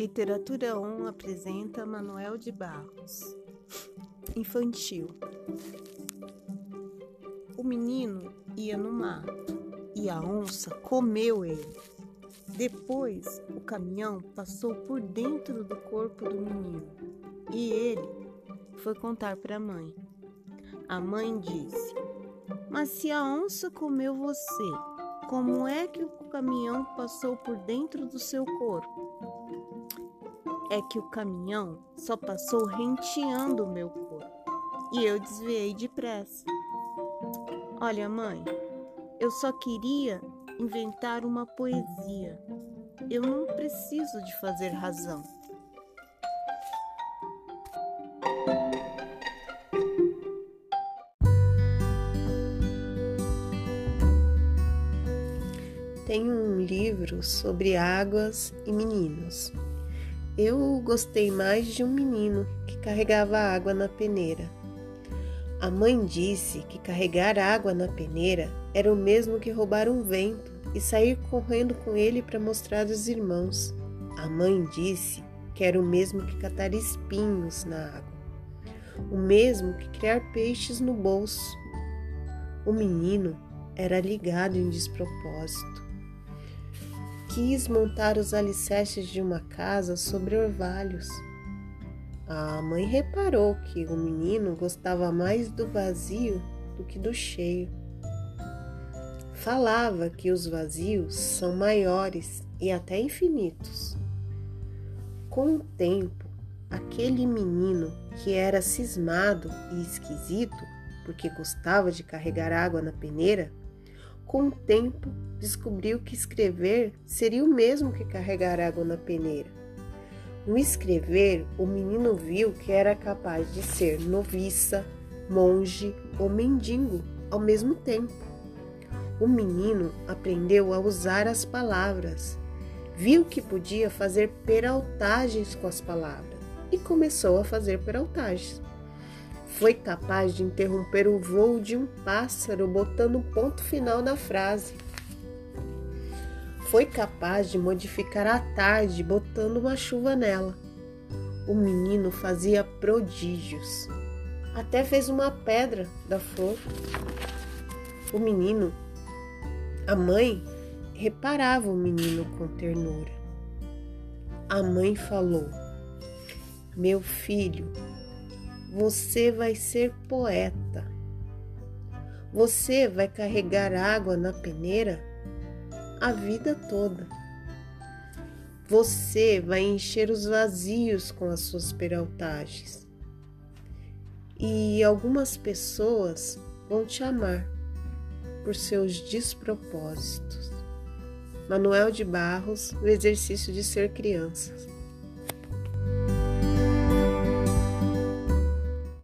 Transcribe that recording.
Literatura 1 apresenta Manuel de Barros. Infantil. O menino ia no mato e a onça comeu ele. Depois, o caminhão passou por dentro do corpo do menino e ele foi contar para a mãe. A mãe disse: Mas se a onça comeu você, como é que o caminhão passou por dentro do seu corpo? É que o caminhão só passou renteando o meu corpo e eu desviei depressa. Olha, mãe, eu só queria inventar uma poesia. Eu não preciso de fazer razão. Tenho um livro sobre águas e meninos. Eu gostei mais de um menino que carregava água na peneira. A mãe disse que carregar água na peneira era o mesmo que roubar um vento e sair correndo com ele para mostrar aos irmãos. A mãe disse que era o mesmo que catar espinhos na água, o mesmo que criar peixes no bolso. O menino era ligado em despropósito quis montar os alicerces de uma casa sobre orvalhos. A mãe reparou que o menino gostava mais do vazio do que do cheio. Falava que os vazios são maiores e até infinitos. Com o tempo, aquele menino que era cismado e esquisito porque gostava de carregar água na peneira com o tempo, descobriu que escrever seria o mesmo que carregar água na peneira. No escrever, o menino viu que era capaz de ser noviça, monge ou mendigo ao mesmo tempo. O menino aprendeu a usar as palavras, viu que podia fazer peraltagens com as palavras e começou a fazer peraltagens. Foi capaz de interromper o voo de um pássaro botando um ponto final na frase. Foi capaz de modificar a tarde botando uma chuva nela. O menino fazia prodígios. Até fez uma pedra da flor. O menino, a mãe, reparava o menino com ternura. A mãe falou: Meu filho, você vai ser poeta. Você vai carregar água na peneira a vida toda. Você vai encher os vazios com as suas peraltagens. E algumas pessoas vão te amar por seus despropósitos. Manuel de Barros, o exercício de ser criança.